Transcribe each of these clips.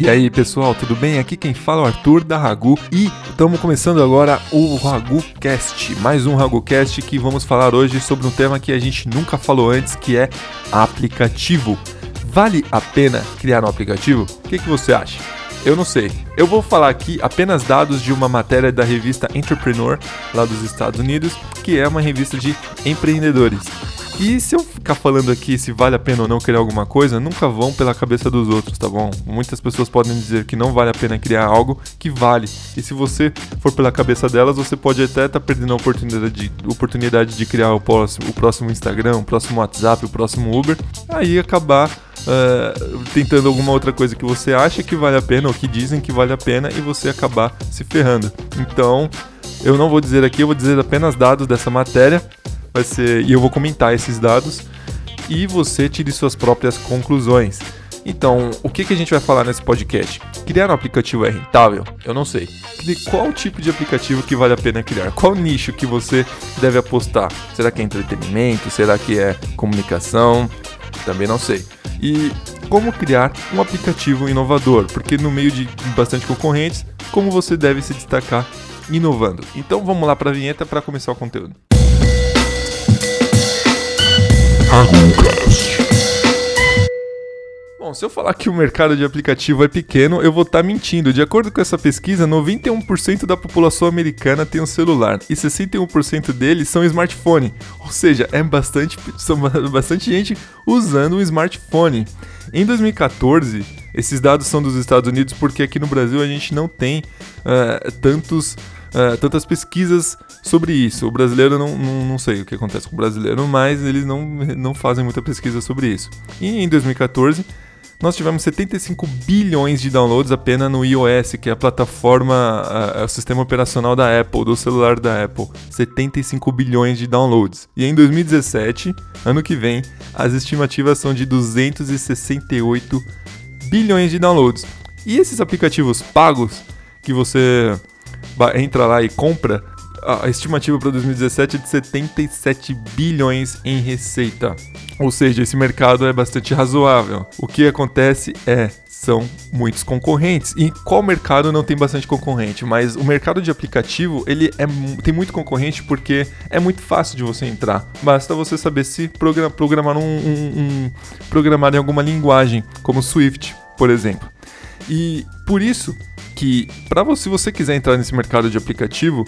E aí pessoal, tudo bem? Aqui quem fala é o Arthur da Ragu e estamos começando agora o RaguCast, mais um RaguCast que vamos falar hoje sobre um tema que a gente nunca falou antes, que é aplicativo. Vale a pena criar um aplicativo? O que, que você acha? Eu não sei. Eu vou falar aqui apenas dados de uma matéria da revista Entrepreneur, lá dos Estados Unidos, que é uma revista de empreendedores. E se eu ficar falando aqui se vale a pena ou não criar alguma coisa, nunca vão pela cabeça dos outros, tá bom? Muitas pessoas podem dizer que não vale a pena criar algo que vale. E se você for pela cabeça delas, você pode até estar tá perdendo a oportunidade de, oportunidade de criar o próximo, o próximo Instagram, o próximo WhatsApp, o próximo Uber, aí acabar uh, tentando alguma outra coisa que você acha que vale a pena ou que dizem que vale a pena e você acabar se ferrando. Então, eu não vou dizer aqui, eu vou dizer apenas dados dessa matéria vai ser e eu vou comentar esses dados e você tire suas próprias conclusões. Então, o que, que a gente vai falar nesse podcast? Criar um aplicativo é rentável? Eu não sei. Qual tipo de aplicativo que vale a pena criar? Qual nicho que você deve apostar? Será que é entretenimento? Será que é comunicação? Também não sei. E como criar um aplicativo inovador? Porque no meio de bastante concorrentes, como você deve se destacar inovando? Então vamos lá para a vinheta para começar o conteúdo. Bom, se eu falar que o mercado de aplicativo é pequeno, eu vou estar tá mentindo. De acordo com essa pesquisa, 91% da população americana tem um celular e 61% deles são smartphone. Ou seja, é bastante, são bastante gente usando um smartphone. Em 2014, esses dados são dos Estados Unidos porque aqui no Brasil a gente não tem uh, tantos uh, tantas pesquisas sobre isso. O brasileiro não, não, não sei o que acontece com o brasileiro, mas eles não, não fazem muita pesquisa sobre isso. E em 2014 nós tivemos 75 bilhões de downloads apenas no iOS, que é a plataforma, é o sistema operacional da Apple, do celular da Apple. 75 bilhões de downloads. E em 2017, ano que vem, as estimativas são de 268 bilhões de downloads. E esses aplicativos pagos que você entra lá e compra, a estimativa para 2017 é de 77 bilhões em receita. Ou seja, esse mercado é bastante razoável. O que acontece é são muitos concorrentes. E qual mercado não tem bastante concorrente? Mas o mercado de aplicativo, ele é, tem muito concorrente porque é muito fácil de você entrar. Basta você saber se programar, programar um, um, um programar em alguma linguagem, como Swift, por exemplo. E por isso que para você, se você quiser entrar nesse mercado de aplicativo,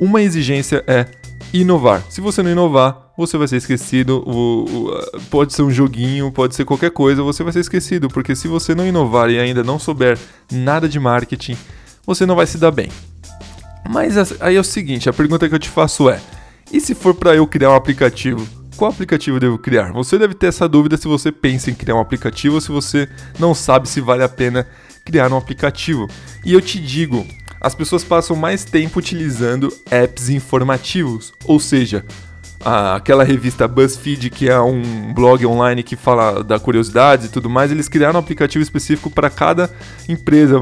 uma exigência é inovar. Se você não inovar, você vai ser esquecido. O, o, pode ser um joguinho, pode ser qualquer coisa, você vai ser esquecido, porque se você não inovar e ainda não souber nada de marketing, você não vai se dar bem. Mas aí é o seguinte, a pergunta que eu te faço é: e se for para eu criar um aplicativo? Qual aplicativo eu devo criar? Você deve ter essa dúvida se você pensa em criar um aplicativo ou se você não sabe se vale a pena criar um aplicativo. E eu te digo, as pessoas passam mais tempo utilizando apps informativos, ou seja, aquela revista BuzzFeed, que é um blog online que fala da curiosidades e tudo mais, eles criaram um aplicativo específico para cada empresa,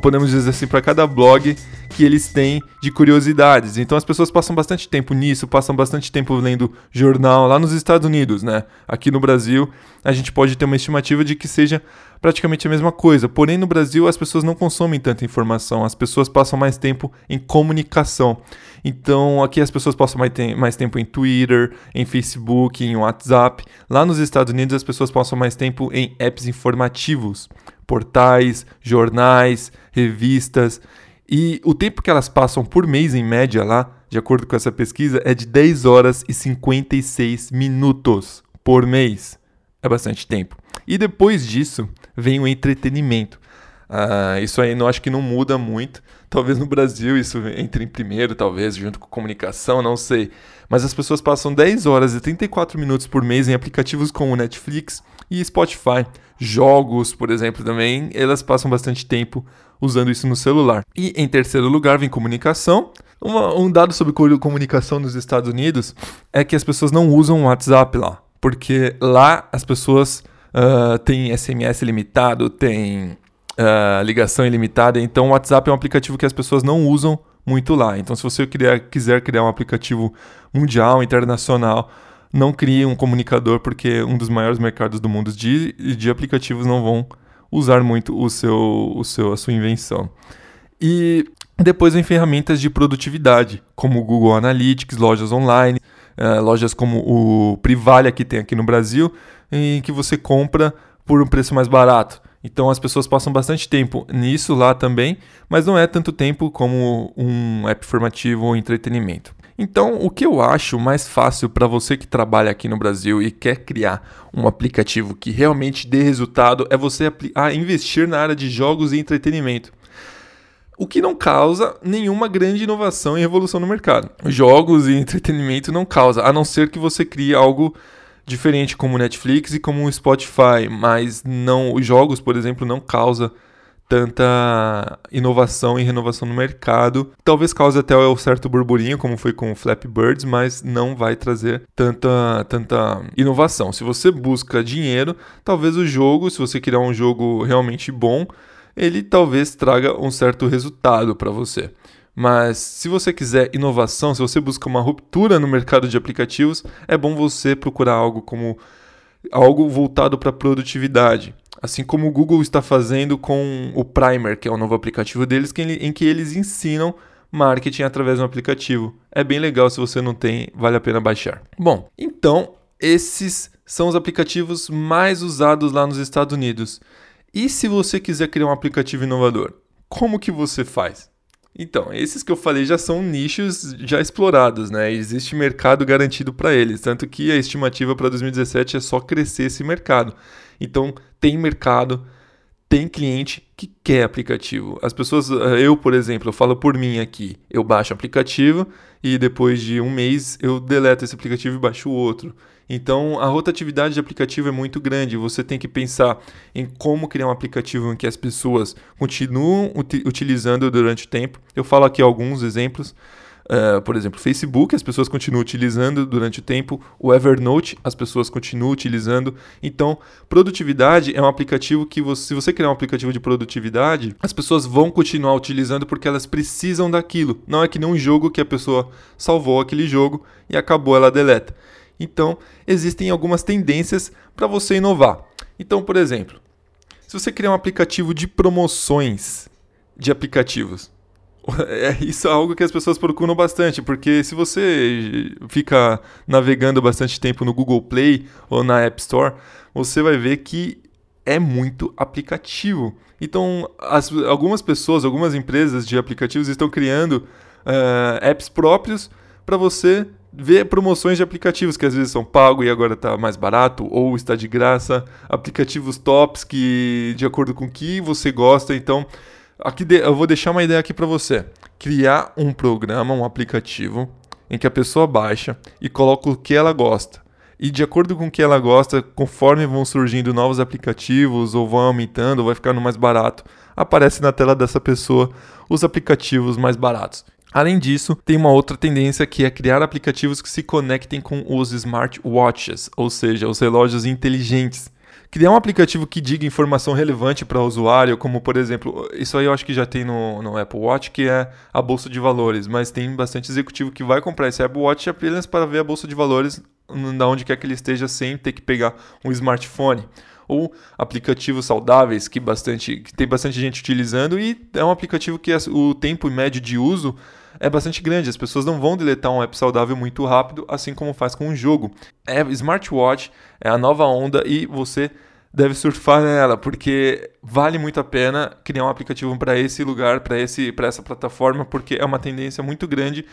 podemos dizer assim, para cada blog que eles têm de curiosidades. Então as pessoas passam bastante tempo nisso, passam bastante tempo lendo jornal lá nos Estados Unidos, né? Aqui no Brasil, a gente pode ter uma estimativa de que seja praticamente a mesma coisa. Porém, no Brasil, as pessoas não consomem tanta informação, as pessoas passam mais tempo em comunicação. Então, aqui as pessoas passam mais, mais tempo em Twitter, em Facebook, em WhatsApp. Lá nos Estados Unidos, as pessoas passam mais tempo em apps informativos, portais, jornais, revistas. E o tempo que elas passam por mês, em média, lá, de acordo com essa pesquisa, é de 10 horas e 56 minutos por mês. É bastante tempo. E depois disso, vem o entretenimento. Uh, isso aí não acho que não muda muito. Talvez no Brasil isso entre em primeiro, talvez, junto com comunicação, não sei. Mas as pessoas passam 10 horas e 34 minutos por mês em aplicativos como Netflix e Spotify. Jogos, por exemplo, também, elas passam bastante tempo usando isso no celular. E em terceiro lugar vem comunicação. Uma, um dado sobre comunicação nos Estados Unidos é que as pessoas não usam o WhatsApp lá, porque lá as pessoas uh, têm SMS limitado, têm uh, ligação ilimitada, então o WhatsApp é um aplicativo que as pessoas não usam muito lá. Então, se você criar, quiser criar um aplicativo mundial, internacional, não crie um comunicador, porque um dos maiores mercados do mundo de, de aplicativos não vão usar muito o seu, o seu, a sua invenção. E depois vem ferramentas de produtividade, como Google Analytics, lojas online, uh, lojas como o Privalia que tem aqui no Brasil, em que você compra por um preço mais barato. Então as pessoas passam bastante tempo nisso lá também, mas não é tanto tempo como um app formativo ou entretenimento. Então, o que eu acho mais fácil para você que trabalha aqui no Brasil e quer criar um aplicativo que realmente dê resultado é você investir na área de jogos e entretenimento. O que não causa nenhuma grande inovação e revolução no mercado. Jogos e entretenimento não causa, a não ser que você crie algo diferente como Netflix e como o Spotify, mas não os jogos, por exemplo, não causa tanta inovação e renovação no mercado. Talvez cause até um certo burburinho, como foi com o Flappy Birds, mas não vai trazer tanta, tanta inovação. Se você busca dinheiro, talvez o jogo, se você criar um jogo realmente bom, ele talvez traga um certo resultado para você. Mas se você quiser inovação, se você busca uma ruptura no mercado de aplicativos, é bom você procurar algo como algo voltado para produtividade. Assim como o Google está fazendo com o Primer, que é o novo aplicativo deles, em que eles ensinam marketing através de um aplicativo. É bem legal, se você não tem, vale a pena baixar. Bom, então esses são os aplicativos mais usados lá nos Estados Unidos. E se você quiser criar um aplicativo inovador, como que você faz? Então, esses que eu falei já são nichos já explorados, né? Existe mercado garantido para eles, tanto que a estimativa para 2017 é só crescer esse mercado. Então, tem mercado, tem cliente que quer aplicativo. As pessoas, eh, eu, por exemplo, eu falo por mim aqui, eu baixo aplicativo e depois de um mês eu deleto esse aplicativo e baixo outro. Então, a rotatividade de aplicativo é muito grande. Você tem que pensar em como criar um aplicativo em que as pessoas continuam ut utilizando durante o tempo. Eu falo aqui alguns exemplos. Uh, por exemplo, Facebook, as pessoas continuam utilizando durante o tempo. O Evernote, as pessoas continuam utilizando. Então, produtividade é um aplicativo que, você, se você criar um aplicativo de produtividade, as pessoas vão continuar utilizando porque elas precisam daquilo. Não é que nem um jogo que a pessoa salvou aquele jogo e acabou, ela deleta. Então, existem algumas tendências para você inovar. Então, por exemplo, se você criar um aplicativo de promoções de aplicativos, é, isso é algo que as pessoas procuram bastante, porque se você fica navegando bastante tempo no Google Play ou na App Store, você vai ver que é muito aplicativo. Então, as, algumas pessoas, algumas empresas de aplicativos estão criando uh, apps próprios para você ver promoções de aplicativos que às vezes são pago e agora está mais barato ou está de graça, aplicativos tops que de acordo com o que você gosta. Então, aqui de, eu vou deixar uma ideia aqui para você. Criar um programa, um aplicativo em que a pessoa baixa e coloca o que ela gosta. E de acordo com o que ela gosta, conforme vão surgindo novos aplicativos ou vão aumentando, ou vai ficando mais barato, aparece na tela dessa pessoa os aplicativos mais baratos. Além disso, tem uma outra tendência que é criar aplicativos que se conectem com os smartwatches, ou seja, os relógios inteligentes. Criar um aplicativo que diga informação relevante para o usuário, como por exemplo, isso aí eu acho que já tem no, no Apple Watch, que é a bolsa de valores, mas tem bastante executivo que vai comprar esse Apple Watch apenas para ver a bolsa de valores da onde quer que ele esteja sem ter que pegar um smartphone ou aplicativos saudáveis que bastante que tem bastante gente utilizando e é um aplicativo que o tempo médio de uso é bastante grande. As pessoas não vão deletar um app saudável muito rápido, assim como faz com um jogo. É smartwatch é a nova onda e você deve surfar nela, porque vale muito a pena criar um aplicativo para esse lugar, para esse para essa plataforma, porque é uma tendência muito grande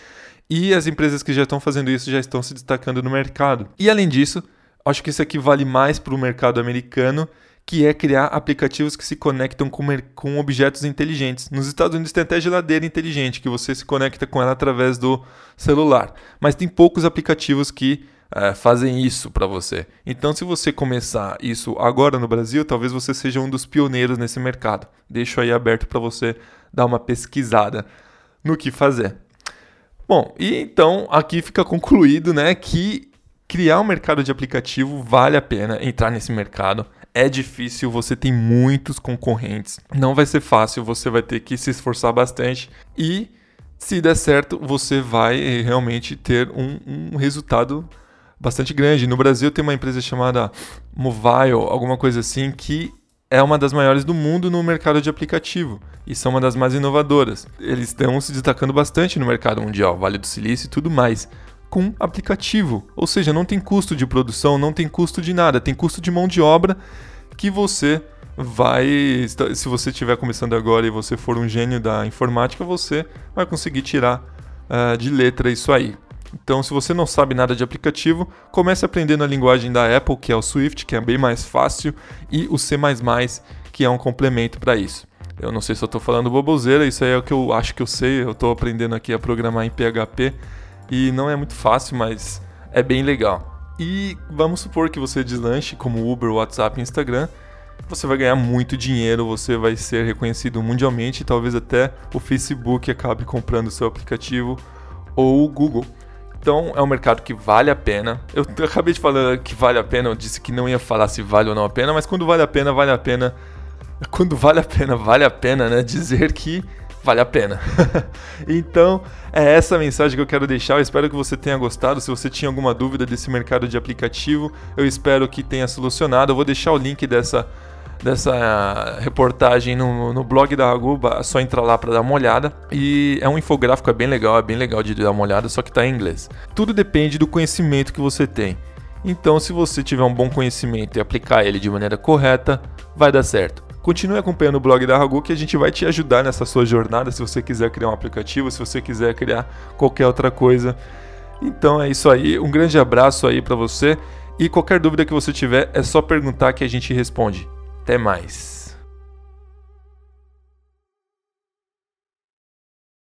e as empresas que já estão fazendo isso já estão se destacando no mercado. E além disso, acho que isso aqui vale mais para o mercado americano que é criar aplicativos que se conectam com, com objetos inteligentes. Nos Estados Unidos tem até geladeira inteligente, que você se conecta com ela através do celular. Mas tem poucos aplicativos que é, fazem isso para você. Então, se você começar isso agora no Brasil, talvez você seja um dos pioneiros nesse mercado. Deixo aí aberto para você dar uma pesquisada no que fazer. Bom, e então aqui fica concluído, né, que criar um mercado de aplicativo vale a pena entrar nesse mercado é difícil, você tem muitos concorrentes. Não vai ser fácil, você vai ter que se esforçar bastante e se der certo, você vai eh, realmente ter um, um resultado bastante grande. No Brasil tem uma empresa chamada Mobile, alguma coisa assim, que é uma das maiores do mundo no mercado de aplicativo e são uma das mais inovadoras. Eles estão se destacando bastante no mercado mundial, Vale do Silício e tudo mais, com aplicativo. Ou seja, não tem custo de produção, não tem custo de nada, tem custo de mão de obra que você vai. Se você estiver começando agora e você for um gênio da informática, você vai conseguir tirar uh, de letra isso aí. Então, se você não sabe nada de aplicativo, comece aprendendo a linguagem da Apple, que é o Swift, que é bem mais fácil, e o C++, que é um complemento para isso. Eu não sei se eu estou falando boboseira, isso aí é o que eu acho que eu sei. Eu estou aprendendo aqui a programar em PHP e não é muito fácil, mas é bem legal. E vamos supor que você deslanche como Uber, WhatsApp e Instagram, você vai ganhar muito dinheiro, você vai ser reconhecido mundialmente talvez até o Facebook acabe comprando o seu aplicativo ou o Google. Então é um mercado que vale a pena. Eu acabei de falar que vale a pena, eu disse que não ia falar se vale ou não a pena, mas quando vale a pena, vale a pena. Quando vale a pena, vale a pena, né? Dizer que vale a pena. então, é essa mensagem que eu quero deixar. Eu espero que você tenha gostado. Se você tinha alguma dúvida desse mercado de aplicativo, eu espero que tenha solucionado. Eu vou deixar o link dessa dessa reportagem no, no blog da Aguba, é só entrar lá para dar uma olhada. E é um infográfico, é bem legal, é bem legal de dar uma olhada, só que está em inglês. Tudo depende do conhecimento que você tem. Então, se você tiver um bom conhecimento e aplicar ele de maneira correta, vai dar certo. Continue acompanhando o blog da Ragu que a gente vai te ajudar nessa sua jornada se você quiser criar um aplicativo, se você quiser criar qualquer outra coisa. Então é isso aí, um grande abraço aí para você e qualquer dúvida que você tiver é só perguntar que a gente responde. Até mais.